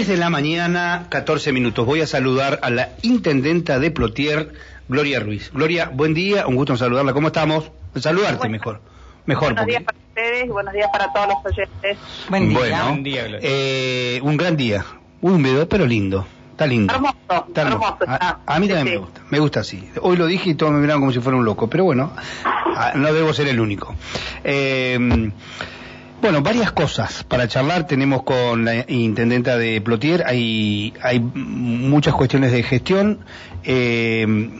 10 de la mañana, 14 minutos. Voy a saludar a la intendenta de Plotier, Gloria Ruiz. Gloria, buen día, un gusto en saludarla. ¿Cómo estamos? Saludarte mejor. Mejor. Buenos días para ustedes y buenos días para todos los oyentes. Buen día. Bueno, buen día, Gloria. Eh, un gran día. Húmedo, pero lindo. Está lindo. Hermoso, Está hermoso. A, a mí también me gusta, me gusta así. Hoy lo dije y todos me miraron como si fuera un loco, pero bueno, no debo ser el único. Eh, bueno, varias cosas para charlar. Tenemos con la intendenta de Plotier, hay, hay muchas cuestiones de gestión. Eh,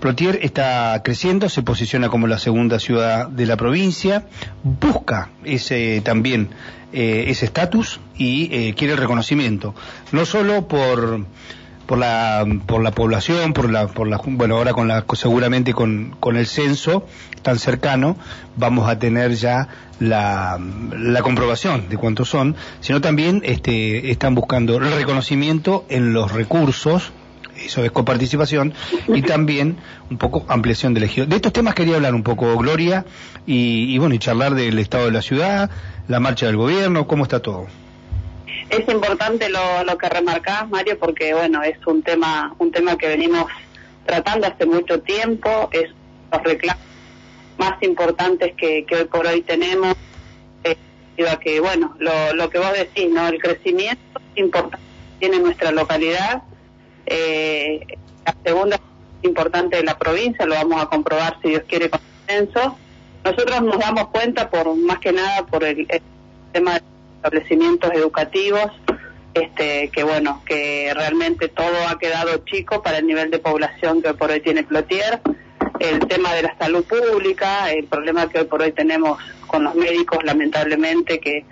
Plotier está creciendo, se posiciona como la segunda ciudad de la provincia, busca ese también eh, ese estatus y eh, quiere el reconocimiento, no solo por por la por la población, por la por la bueno ahora con la seguramente con, con el censo tan cercano vamos a tener ya la, la comprobación de cuántos son, sino también este están buscando el reconocimiento en los recursos eso es coparticipación, y también un poco ampliación del ejido. De estos temas quería hablar un poco, Gloria, y, y, bueno, y charlar del estado de la ciudad, la marcha del gobierno, cómo está todo. Es importante lo, que remarcás, Mario, porque bueno, es un tema, un tema que venimos tratando hace mucho tiempo, es los reclamos más importantes que, que hoy por hoy tenemos, eh, que bueno, lo, lo que vos decís, ¿no? El crecimiento importante que tiene nuestra localidad, eh, la segunda importante de la provincia, lo vamos a comprobar si Dios quiere con el censo. Nosotros nos damos cuenta por más que nada por el, el tema de establecimientos educativos, este, que bueno, que realmente todo ha quedado chico para el nivel de población que hoy por hoy tiene Plotier, el tema de la salud pública, el problema que hoy por hoy tenemos con los médicos, lamentablemente, que,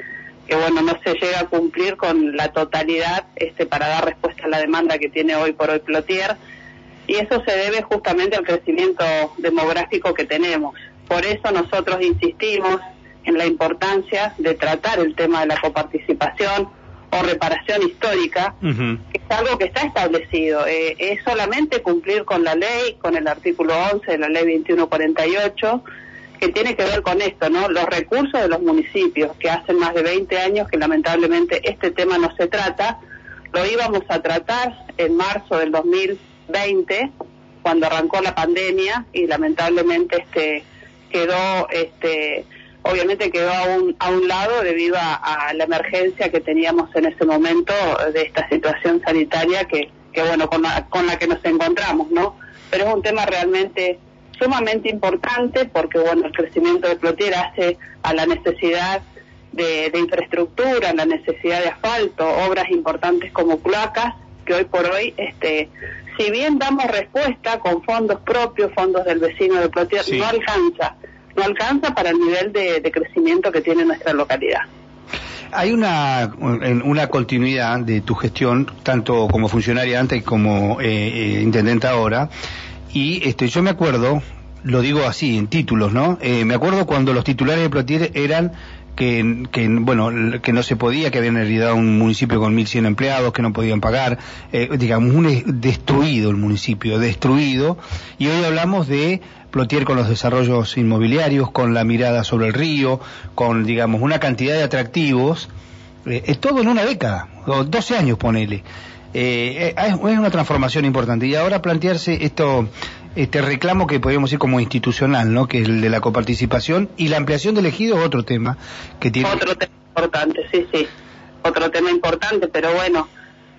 que bueno, no se llega a cumplir con la totalidad este, para dar respuesta a la demanda que tiene hoy por hoy Plotier, y eso se debe justamente al crecimiento demográfico que tenemos. Por eso nosotros insistimos en la importancia de tratar el tema de la coparticipación o reparación histórica, uh -huh. que es algo que está establecido. Eh, es solamente cumplir con la ley, con el artículo 11 de la ley 2148, que tiene que ver con esto, ¿no? Los recursos de los municipios, que hace más de 20 años que lamentablemente este tema no se trata, lo íbamos a tratar en marzo del 2020, cuando arrancó la pandemia, y lamentablemente este quedó este obviamente quedó a un, a un lado debido a, a, la emergencia que teníamos en ese momento de esta situación sanitaria que, que bueno, con la, con la que nos encontramos, ¿no? Pero es un tema realmente sumamente importante porque, bueno, el crecimiento de Plotier hace a la necesidad de, de infraestructura, la necesidad de asfalto, obras importantes como placas, que hoy por hoy, este, si bien damos respuesta con fondos propios, fondos del vecino de Plotier, sí. no alcanza no alcanza para el nivel de, de crecimiento que tiene nuestra localidad. Hay una, una continuidad de tu gestión, tanto como funcionaria antes como eh, eh, intendente ahora, y este, yo me acuerdo, lo digo así, en títulos, ¿no? Eh, me acuerdo cuando los titulares de Plotier eran que, que, bueno, que no se podía, que habían heredado un municipio con 1.100 empleados, que no podían pagar, eh, digamos, un destruido el municipio, destruido, y hoy hablamos de Plotier con los desarrollos inmobiliarios, con la mirada sobre el río, con, digamos, una cantidad de atractivos, eh, todo en una década, o 12 años, ponele. Eh, es una transformación importante. Y ahora plantearse esto, este reclamo que podríamos decir como institucional, ¿no? Que es el de la coparticipación y la ampliación del ejido es otro tema que tiene. Otro tema importante, sí, sí. Otro tema importante, pero bueno,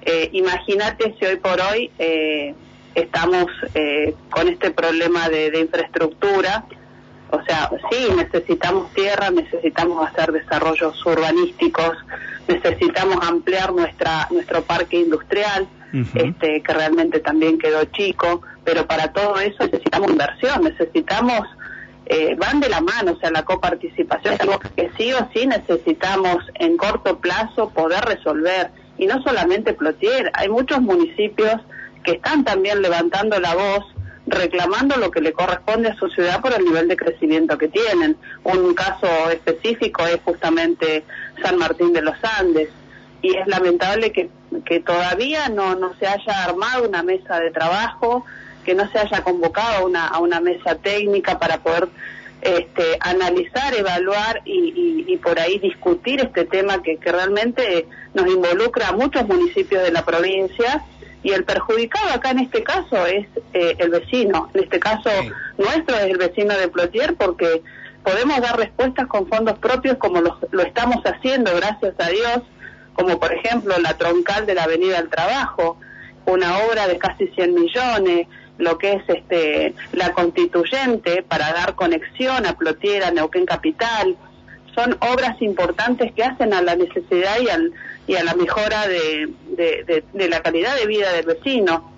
eh, imagínate si hoy por hoy eh, estamos eh, con este problema de, de, infraestructura. O sea, sí, necesitamos tierra, necesitamos hacer desarrollos urbanísticos, necesitamos ampliar nuestra nuestro parque industrial, uh -huh. este que realmente también quedó chico, pero para todo eso necesitamos inversión, necesitamos eh, van de la mano, o sea, la coparticipación es algo que sí o sí necesitamos en corto plazo poder resolver y no solamente Plotier, hay muchos municipios que están también levantando la voz, reclamando lo que le corresponde a su ciudad por el nivel de crecimiento que tienen. Un caso específico es justamente San Martín de los Andes y es lamentable que, todavía no, no se haya armado una mesa de trabajo, que no se haya convocado una, a una mesa técnica para poder este, analizar, evaluar y, por ahí discutir este tema que, realmente nos involucra a muchos municipios de la provincia y el perjudicado acá en este caso es eh, el vecino, en este caso nuestro es el vecino de Plotier porque podemos dar respuestas con fondos propios como lo, lo estamos haciendo, gracias a Dios, como por ejemplo la troncal de la Avenida del Trabajo, una obra de casi 100 millones, lo que es este la constituyente para dar conexión a Plotiera, Neuquén Capital, son obras importantes que hacen a la necesidad y, al, y a la mejora de, de, la calidad de vida del vecino.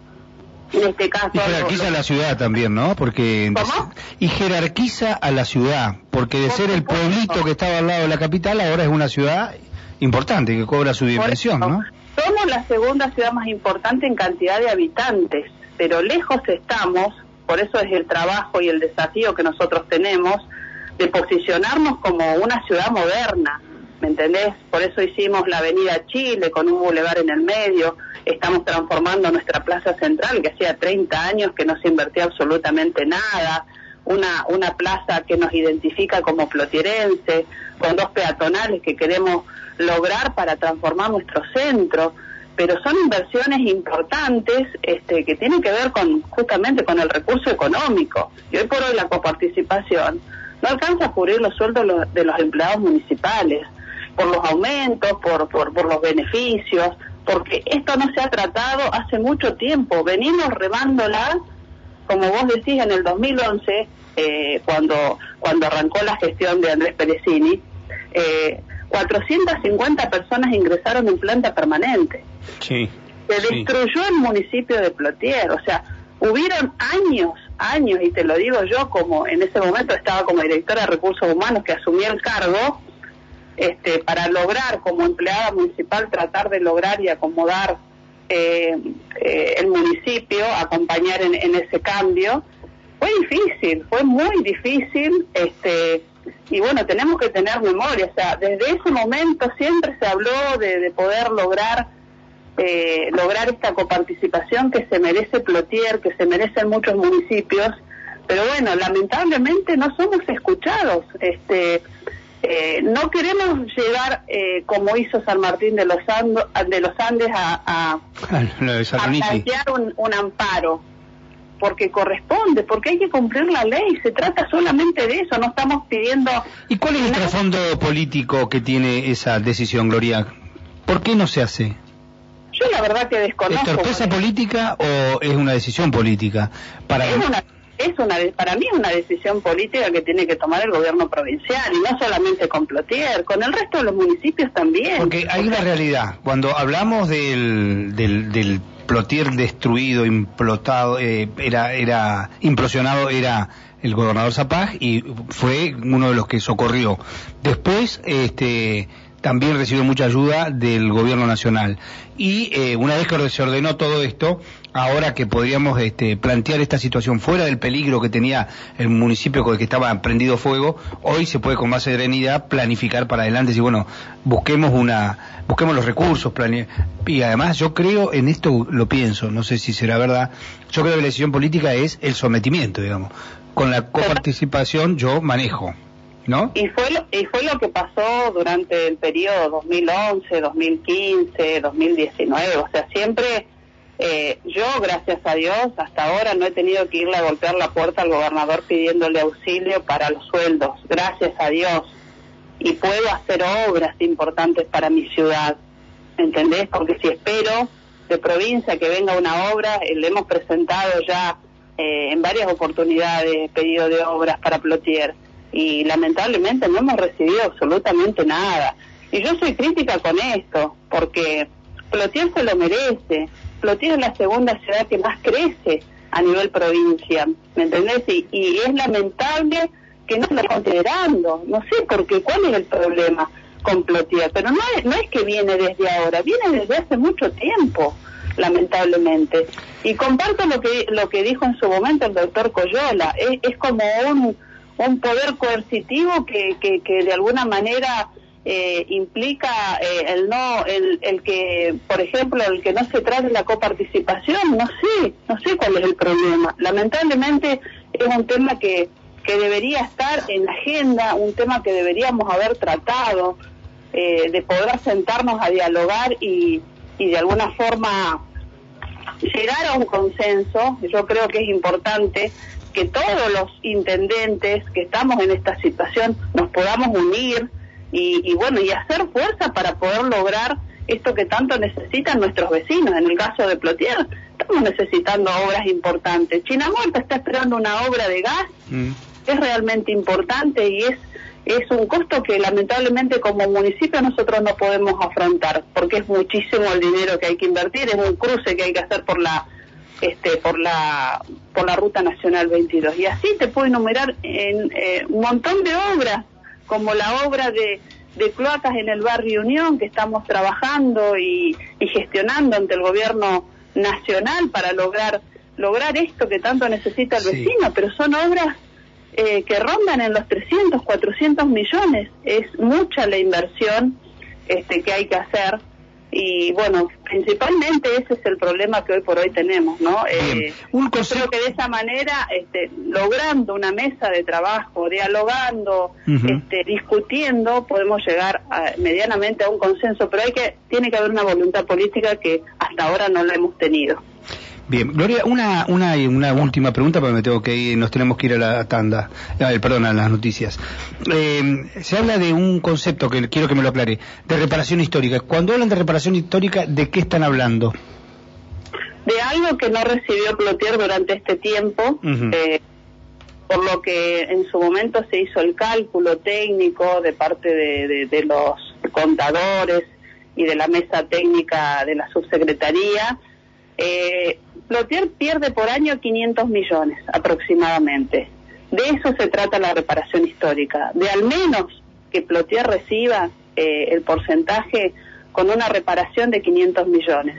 En este caso. Y jerarquiza a la ciudad también, ¿no? Porque y jerarquiza a la ciudad, porque de ser el pueblito que estaba al lado de la capital, ahora es una ciudad importante que cobra su dimensión, ¿no? Somos la segunda ciudad más importante en cantidad de habitantes, pero lejos estamos, por eso es el trabajo y el desafío que nosotros tenemos de posicionarnos como una ciudad moderna, ¿me entendés? Por eso hicimos la Avenida Chile con un bulevar en el medio, estamos transformando nuestra plaza central, que hacía 30 años que no se invertía absolutamente nada, una, una plaza que nos identifica como flotierense, con dos peatonales que queremos lograr para transformar nuestro centro, pero son inversiones importantes este, que tienen que ver con justamente con el recurso económico. Y hoy por hoy la coparticipación no alcanza a cubrir los sueldos de los empleados municipales, por los aumentos, por, por, por los beneficios, porque esto no se ha tratado hace mucho tiempo. Venimos remándola, como vos decís, en el 2011, eh, cuando, cuando arrancó la gestión de Andrés Perezini, eh, 450 personas ingresaron en planta permanente. Sí, se destruyó el municipio de Plotier, o sea, hubieron años, años, y te lo digo yo como en ese momento estaba como directora de recursos humanos que asumí el cargo, este, para lograr como empleada municipal tratar de lograr y acomodar eh, eh, el municipio, acompañar en, en ese cambio, fue difícil, fue muy difícil, este, y bueno, tenemos que tener memoria, o sea, desde ese momento siempre se habló de, poder lograr eh, lograr esta coparticipación que se merece Plotier, que se merecen muchos municipios, pero bueno, lamentablemente no somos escuchados. Este, eh, no queremos llegar eh, como hizo San Martín de los, de los Andes a, a, plantear un, un amparo porque corresponde, porque hay que cumplir la ley, se trata solamente de eso, no estamos pidiendo... ¿Y cuál es el trasfondo político que tiene esa decisión, Gloria? ¿Por qué no se hace? La verdad que desconozco. ¿Es torpeza política o es una decisión política? Para... Es una, es una, para mí es una decisión política que tiene que tomar el gobierno provincial y no solamente con Plotier, con el resto de los municipios también. Porque hay una realidad, cuando hablamos del, del, del Plotier destruido, implotado, eh, era, era implosionado, era el gobernador Zapag y fue uno de los que socorrió. Después, este, también recibió mucha ayuda del gobierno nacional. Y eh, una vez que se ordenó todo esto, ahora que podríamos este, plantear esta situación fuera del peligro que tenía el municipio con el que estaba prendido fuego, hoy se puede con más serenidad planificar para adelante. Y bueno, busquemos una, busquemos los recursos, y además yo creo en esto lo pienso, no sé si será verdad. Yo creo que la decisión política es el sometimiento, digamos. Con la coparticipación yo manejo. Y fue, lo, y fue lo que pasó durante el periodo 2011, 2015, 2019. O sea, siempre eh, yo, gracias a Dios, hasta ahora no he tenido que irle a golpear la puerta al gobernador pidiéndole auxilio para los sueldos. Gracias a Dios. Y puedo hacer obras importantes para mi ciudad. ¿Entendés? Porque si espero de provincia que venga una obra, eh, le hemos presentado ya eh, en varias oportunidades pedido de obras para Plotier y lamentablemente no hemos recibido absolutamente nada. Y yo soy crítica con esto, porque Plotier se lo merece. Plotier es la segunda ciudad que más crece a nivel provincia, ¿me entendés? Y, es lamentable que no lo considerando. No sé por qué, cuál es el problema con Plotier, pero no es, no es que viene desde ahora, viene desde hace mucho tiempo lamentablemente. Y comparto lo que lo que dijo en su momento el doctor Coyola, es como un un poder coercitivo que, que, de alguna manera eh, implica eh, el no el, el que por ejemplo el que no se trate la coparticipación. No sé no sé cuál es el problema. Lamentablemente es un tema que que debería estar en la agenda, un tema que deberíamos haber tratado, eh, de poder sentarnos a dialogar y, y de alguna forma llegar a un consenso. Yo creo que es importante que todos los intendentes que estamos en esta situación nos podamos unir y, y bueno y hacer fuerza para poder lograr esto que tanto necesitan nuestros vecinos. En el caso de Plotier, estamos necesitando obras importantes. China Muerta está esperando una obra de gas, Mm. es realmente importante y es es un costo que lamentablemente como municipio nosotros no podemos afrontar porque es muchísimo el dinero que hay que invertir, es un cruce que hay que hacer por la este por la por la ruta nacional 22 y así te puedo enumerar en eh, un montón de obras como la obra de de cloacas en el barrio Unión que estamos trabajando y, y gestionando ante el gobierno nacional para lograr lograr esto que tanto necesita el Sí. vecino, pero son obras eh, que rondan en los 300, 400 millones. Es mucha la inversión este, que hay que hacer. Y bueno, principalmente ese es el problema que hoy por hoy tenemos, ¿no? Eh, Un creo que de esa manera, este, logrando una mesa de trabajo, dialogando, este, discutiendo, podemos llegar a- medianamente a un consenso, pero hay que tiene que haber una voluntad política que hasta ahora no la hemos tenido. Bien, Gloria, una, una, una última pregunta, porque me tengo que ir, nos tenemos que ir a la tanda, eh, perdón, a las noticias. Eh, se habla de un concepto que quiero que me lo aclare, de reparación histórica. Cuando hablan de reparación histórica, ¿de qué están hablando? de algo que no recibió Plotier durante este tiempo, eh, por lo que en su momento se hizo el cálculo técnico de parte de, de- de los contadores y de la mesa técnica de la subsecretaría. Eh, Plotier pierde por año 500 millones aproximadamente. De eso se trata la reparación histórica, de al menos que Plotier reciba eh, el porcentaje con una reparación de 500 millones.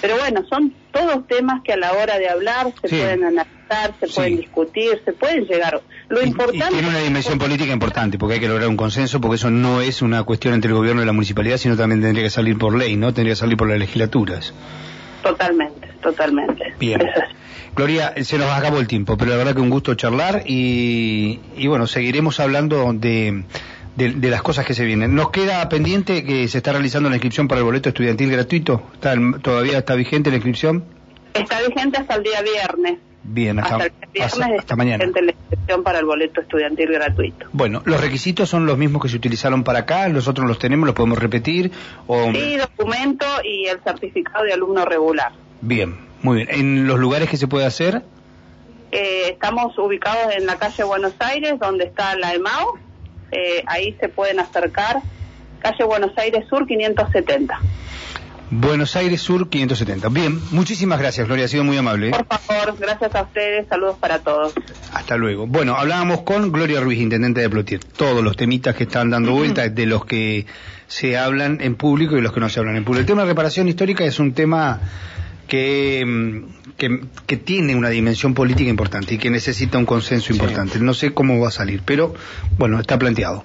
Pero bueno, son todos temas que a la hora de hablar se Sí. pueden analizar, se Sí. pueden discutir, se pueden llegar. Lo Y- y, importante tiene una dimensión política importante, porque hay que lograr un consenso, porque eso no es una cuestión entre el gobierno y la municipalidad, sino también tendría que salir por ley, ¿no? Tendría que salir por las legislaturas. Totalmente, totalmente. Bien. Gloria, se nos acabó el tiempo, pero la verdad que un gusto charlar y, y bueno, seguiremos hablando de, de, de las cosas que se vienen. Nos queda pendiente que se está realizando la inscripción para el boleto estudiantil gratuito. ¿Está, ¿Todavía está vigente la inscripción? Está vigente hasta el día viernes. Bien, hasta, Hasta el día viernes hasta- está hasta mañana. la inscripción para el boleto estudiantil gratuito. Bueno, los requisitos son los mismos que se utilizaron para acá, nosotros los tenemos, los podemos repetir. O... Sí, documento y el certificado de alumno regular. Bien, muy bien. ¿En los lugares que se puede hacer? Eh, estamos ubicados en la calle Buenos Aires, donde está la EMAO. Eh, ahí se pueden acercar. Calle Buenos Aires Sur 570. Buenos Aires Sur 570. Bien, muchísimas gracias, Gloria, ha sido muy amable. ¿eh? Por favor, gracias a ustedes. Saludos para todos. Hasta luego. Bueno, hablábamos con Gloria Ruiz, intendente de Plotier. Todos los temitas que están dando vuelta, de los que se hablan en público y los que no se hablan en público. El tema de reparación histórica es un tema que, mm, que, que tiene una dimensión política importante y que necesita un consenso importante. No sé cómo va a salir, pero bueno, está planteado.